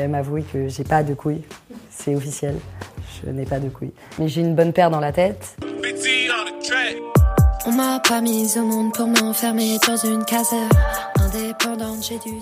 quand même avouer que j'ai pas de couilles. C'est officiel. Je n'ai pas de couilles. Mais j'ai une bonne paire dans la tête. On m'a pas mise au monde pour m'enfermer dans une case indépendante, j'ai dû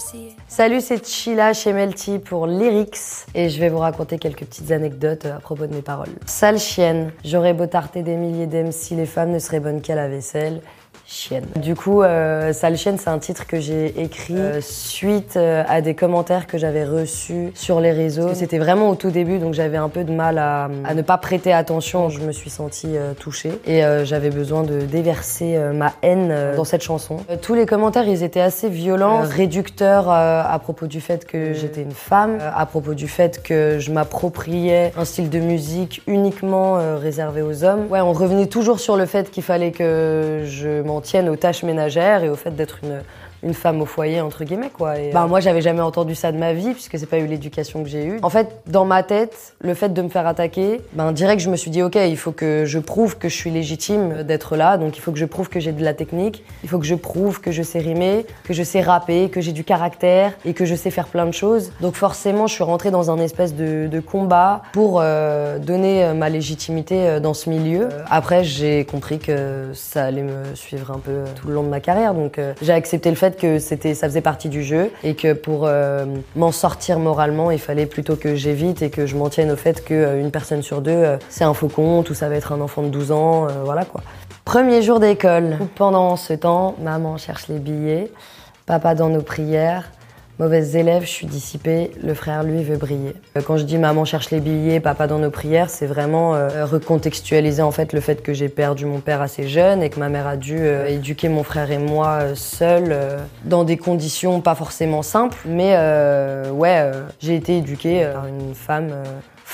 Salut, c'est Chila chez Melty pour Lyrics et je vais vous raconter quelques petites anecdotes à propos de mes paroles. Sale chienne, j'aurais beau tarter des milliers d'M si les femmes ne seraient bonnes qu'à la vaisselle chienne. Du coup, euh, Sale chienne, c'est un titre que j'ai écrit euh, suite euh, à des commentaires que j'avais reçus sur les réseaux. C'était vraiment au tout début, donc j'avais un peu de mal à, à, ne pas prêter attention. Je me suis sentie euh, touchée et j'avais besoin de déverser ma haine dans cette chanson. tous les commentaires, ils étaient assez violents, réducteurs à propos du fait que j'étais une femme, à propos du fait que je m'appropriais un style de musique uniquement réservé aux hommes. Ouais, on revenait toujours sur le fait qu'il fallait que je m'en tiennent aux tâches ménagères et au fait d'être une, une femme au foyer entre guillemets quoi. Et, bah, moi j'avais jamais entendu ça de ma vie puisque c'est pas eu l'éducation que j'ai eue. En fait dans ma tête le fait de me faire attaquer, ben direct je me suis dit ok il faut que je prouve que je suis légitime d'être là donc il faut que je prouve que j'ai de la technique, il faut que je prouve que je sais rimer, que je sais rapper, que j'ai du caractère et que je sais faire plein de choses. Donc forcément je suis rentrée dans un espèce de, de combat pour euh, donner euh, ma légitimité euh, dans ce milieu. Après j'ai compris que ça allait me suivre un peu tout le long de ma carrière donc j'ai accepté le fait que c'était, ça faisait partie du jeu et que pour euh, m'en sortir moralement, il fallait plutôt que j'évite et que je m'en tienne au fait qu'une euh, personne sur deux, euh, c'est un faux compte ou ça va être un enfant de 12 ans, voilà quoi. Premier jour d'école. Pendant ce temps, maman cherche les billets, papa dans nos prières, Mauvaise élève, je suis dissipée, le frère lui veut briller. Euh, quand je dis maman cherche les billets, papa dans nos prières, c'est vraiment euh, recontextualiser en fait le fait que j'ai perdu mon père assez jeune et que ma mère a dû euh, éduquer mon frère et moi seuls dans des conditions pas forcément simples, mais ouais, j'ai été éduquée par une femme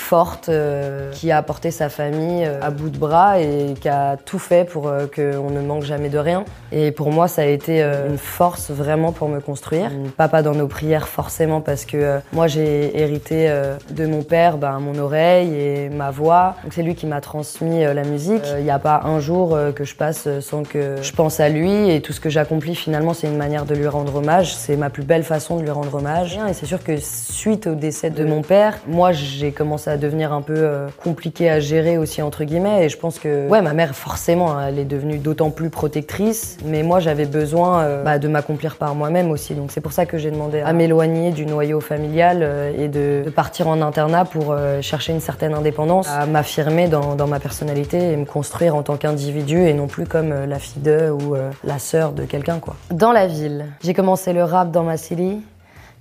forte, euh, qui a apporté sa famille euh, à bout de bras et qui a tout fait pour euh, qu'on ne manque jamais de rien. Et pour moi, ça a été une force vraiment pour me construire. Papa dans nos prières forcément parce que moi j'ai hérité de mon père ben, mon oreille et ma voix. Donc c'est lui qui m'a transmis la musique. Il n'y a pas un jour que je passe sans que je pense à lui et tout ce que j'accomplis finalement c'est une manière de lui rendre hommage. C'est ma plus belle façon de lui rendre hommage. Et c'est sûr que suite au décès de mon père, moi j'ai commencé à devenir un peu euh, compliqué à gérer aussi entre guillemets. Et je pense que ouais ma mère forcément hein, elle est devenue d'autant plus protectrice. Mais moi j'avais besoin euh, bah, de m'accomplir par moi-même aussi. Donc c'est pour ça que j'ai demandé à m'éloigner du noyau familial euh, et de, partir en internat pour chercher une certaine indépendance à m'affirmer dans, dans, ma personnalité et me construire en tant qu'individu et non plus comme la fille de ou la sœur de quelqu'un quoi. Dans la ville. J'ai commencé le rap dans ma city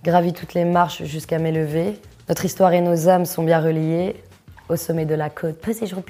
gravi toutes les marches jusqu'à m'élever notre histoire et nos âmes sont bien reliées. Au sommet de la côte, peu séjour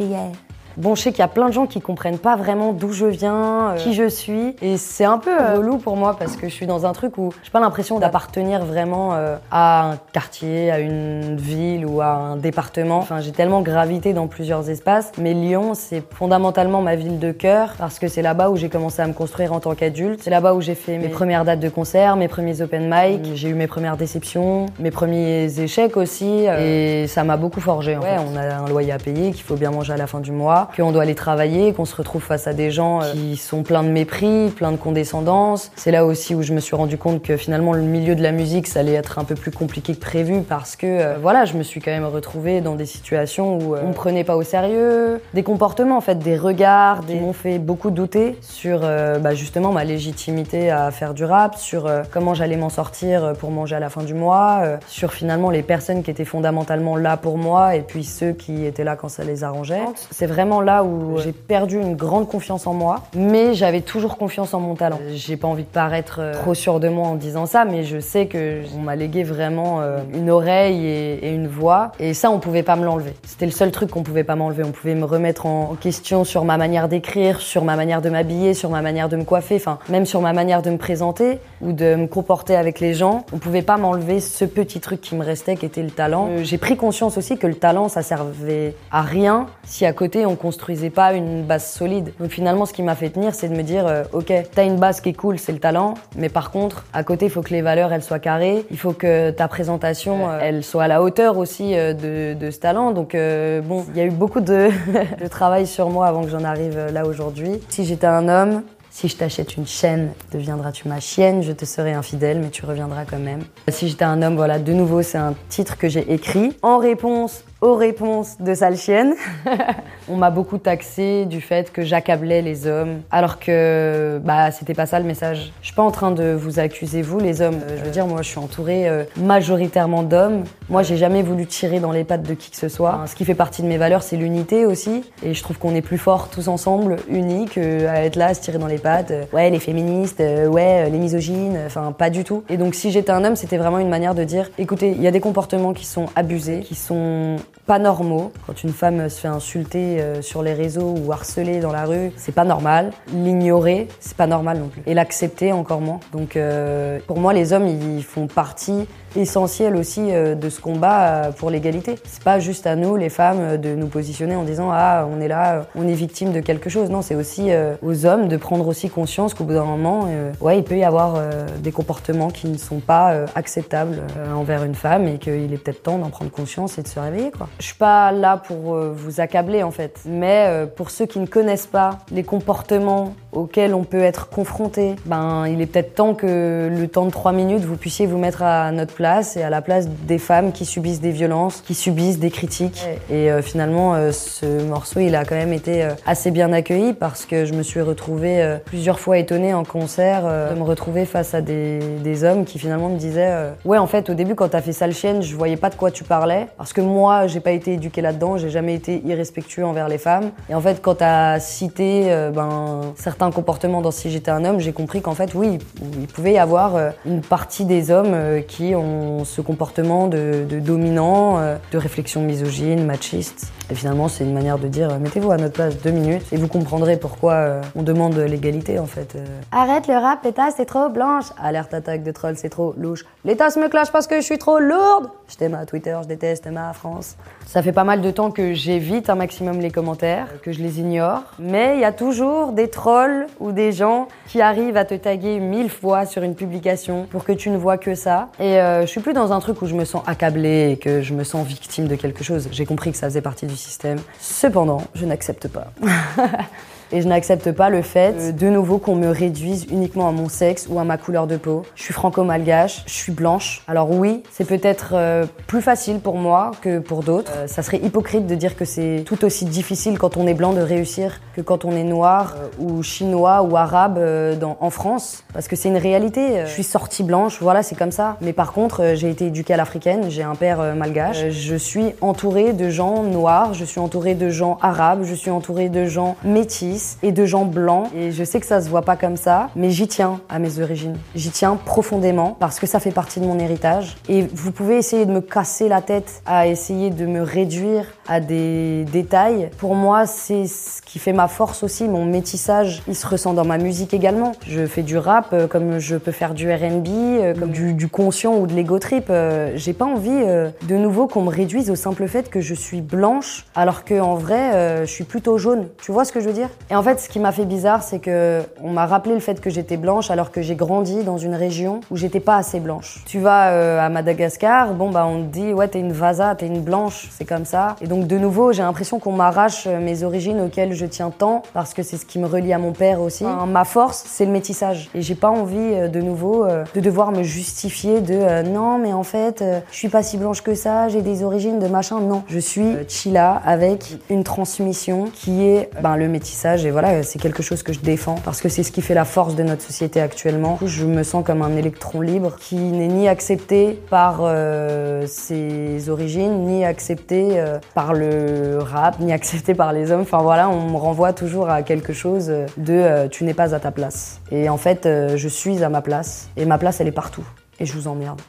Bon, je sais qu'il y a plein de gens qui comprennent pas vraiment d'où je viens, euh, qui je suis. Et c'est un peu euh, relou pour moi parce que je suis dans un truc où j'ai pas l'impression d'appartenir vraiment euh, à un quartier, à une ville ou à un département. Enfin, j'ai tellement gravité dans plusieurs espaces. Mais Lyon, c'est fondamentalement ma ville de cœur parce que c'est là-bas où j'ai commencé à me construire en tant qu'adulte. C'est là-bas où j'ai fait mes premières dates de concert, mes premiers open mic. J'ai eu mes premières déceptions, mes premiers échecs aussi. Et ça m'a beaucoup forgé. En ouais, on a un loyer à payer, qu'il faut bien manger à la fin du mois qu'on doit aller travailler, qu'on se retrouve face à des gens euh, qui sont pleins de mépris, pleins de condescendance. C'est là aussi où je me suis rendu compte que finalement le milieu de la musique, ça allait être un peu plus compliqué que prévu parce que euh, voilà, je me suis quand même retrouvée dans des situations où euh, on me prenait pas au sérieux, des comportements en fait, des regards, qui m'ont fait beaucoup douter sur bah, justement ma légitimité à faire du rap, sur comment j'allais m'en sortir pour manger à la fin du mois, sur finalement les personnes qui étaient fondamentalement là pour moi et puis ceux qui étaient là quand ça les arrangeait. C'est vraiment là où j'ai perdu une grande confiance en moi, mais j'avais toujours confiance en mon talent. J'ai pas envie de paraître euh, trop sûr de moi en disant ça, mais je sais que on m'a légué vraiment euh, une oreille et, une voix, et ça on pouvait pas me l'enlever. C'était le seul truc qu'on pouvait pas m'enlever. On pouvait me remettre en question sur ma manière d'écrire, sur ma manière de m'habiller, sur ma manière de me coiffer, enfin même sur ma manière de me présenter ou de me comporter avec les gens. On pouvait pas m'enlever ce petit truc qui me restait, qui était le talent. Euh, j'ai pris conscience aussi que le talent ça servait à rien si à côté on construisait pas une base solide. Donc finalement, ce qui m'a fait tenir, c'est de me dire, euh, ok, t'as une base qui est cool, c'est le talent, mais par contre, à côté, il faut que les valeurs, elles soient carrées, il faut que ta présentation, euh, elle soit à la hauteur aussi euh, de, de, ce talent. Donc bon, il y a eu beaucoup de, de travail sur moi avant que j'en arrive là aujourd'hui. Si j'étais un homme, Si je t'achète une chaîne, deviendras-tu ma chienne? Je te serai infidèle, mais tu reviendras quand même. Si j'étais un homme, voilà, de nouveau, c'est un titre que j'ai écrit en réponse aux réponses de sale chienne. on m'a beaucoup taxé du fait que j'accablais les hommes, alors que bah c'était pas ça le message. Je suis pas en train de vous accuser vous les hommes. Euh, je veux dire moi je suis entourée euh, majoritairement d'hommes. Moi j'ai jamais voulu tirer dans les pattes de qui que ce soit. ce qui fait partie de mes valeurs c'est l'unité aussi et je trouve qu'on est plus forts tous ensemble unis que à être là à se tirer dans les pattes. Euh, ouais les féministes, ouais les misogynes, enfin pas du tout. Et donc si j'étais un homme c'était vraiment une manière de dire écoutez il y a des comportements qui sont abusés, qui sont pas normaux. Quand une femme se fait insulter euh, sur les réseaux ou harceler dans la rue, c'est pas normal. L'ignorer, c'est pas normal non plus. Et l'accepter encore moins. Donc euh, pour moi, les hommes, ils font partie essentiel aussi euh, de ce combat euh, pour l'égalité. C'est pas juste à nous, les femmes, euh, de nous positionner en disant ah on est là, on est victime de quelque chose. Non, c'est aussi aux hommes de prendre aussi conscience qu'au bout d'un moment, ouais, il peut y avoir des comportements qui ne sont pas acceptables envers une femme et qu'il est peut-être temps d'en prendre conscience et de se réveiller. Quoi. Je suis pas là pour vous accabler en fait, mais pour ceux qui ne connaissent pas les comportements auxquels on peut être confronté, ben il est peut-être temps que le temps de trois minutes vous puissiez vous mettre à notre place et à la place des femmes qui subissent des violences, qui subissent des critiques. Et euh, finalement, euh, ce morceau, il a quand même été euh, assez bien accueilli parce que je me suis retrouvée plusieurs fois étonnée en concert de me retrouver face à des, hommes qui finalement me disaient Ouais, en fait, au début, quand t'as fait Sale Chienne, je voyais pas de quoi tu parlais parce que moi, j'ai pas été éduquée là-dedans, j'ai jamais été irrespectueux envers les femmes. Et en fait, quand t'as cité ben, certains comportements dans Si j'étais un homme, j'ai compris qu'en fait, oui, il pouvait y avoir une partie des hommes qui ont ce comportement de, dominant, euh, de réflexion misogyne, machiste. Et finalement, c'est une manière de dire euh, mettez-vous à notre place deux minutes et vous comprendrez pourquoi euh, on demande l'égalité en fait. Arrête le rap, les c'est trop blanche. Alerte attaque de troll, c'est trop louche. Les tasses me clashent parce que je suis trop lourde. Je t'aime à Twitter, je déteste ma France. Ça fait pas mal de temps que j'évite un maximum les commentaires, que je les ignore. Mais il y a toujours des trolls ou des gens qui arrivent à te taguer mille fois sur une publication pour que tu ne vois que ça. Et je suis plus dans un truc où je me sens accablée et que je me sens victime de quelque chose. J'ai compris que ça faisait partie du système. Cependant, je n'accepte pas. et je n'accepte pas le fait euh, de nouveau qu'on me réduise uniquement à mon sexe ou à ma couleur de peau. Je suis franco-malgache, je suis blanche. Alors oui, c'est peut-être euh, plus facile pour moi que pour d'autres. Euh, ça serait hypocrite de dire que c'est tout aussi difficile quand on est blanc de réussir que quand on est noir ou chinois ou arabe dans, en France parce que c'est une réalité. Je suis sortie blanche, voilà, c'est comme ça. Mais par contre, j'ai été éduquée à l'africaine, j'ai un père malgache. Je suis entourée de gens noirs, je suis entourée de gens arabes, je suis entourée de gens métis et de gens blancs. Et je sais que ça se voit pas comme ça, mais j'y tiens à mes origines. J'y tiens profondément parce que ça fait partie de mon héritage. Et vous pouvez essayer de me casser la tête à essayer de me réduire à des détails. Pour moi, c'est ce qui fait ma force aussi. Mon métissage, il se ressent dans ma musique également. Je fais du rap euh, comme je peux faire du R&B, euh, comme du, conscient ou de l'ego trip. Euh, j'ai pas envie de nouveau qu'on me réduise au simple fait que je suis blanche alors que en vrai, je suis plutôt jaune. Tu vois ce que je veux dire? Et en fait, ce qui m'a fait bizarre, c'est que on m'a rappelé le fait que j'étais blanche alors que j'ai grandi dans une région où j'étais pas assez blanche. Tu vas à Madagascar, bon bah on te dit ouais t'es une vasa, t'es une blanche, c'est comme ça. Et donc de nouveau, j'ai l'impression qu'on m'arrache euh, mes origines auxquelles je tiens tant parce que c'est ce qui me relie à mon père aussi. ma force, c'est le métissage. Et j'ai pas envie euh, de nouveau euh, de devoir me justifier de non, mais en fait, je suis pas si blanche que ça, j'ai des origines de machin. Non, je suis chila avec une transmission qui est ben, le métissage. Et voilà, c'est quelque chose que je défends parce que c'est ce qui fait la force de notre société actuellement. Je me sens comme un électron libre qui n'est ni accepté par ses origines, ni accepté par par le rap, ni accepté par les hommes. Enfin voilà, on me renvoie toujours à quelque chose de euh, tu n'es pas à ta place. Et en fait, euh, je suis à ma place. Et ma place, elle est partout. Et je vous emmerde.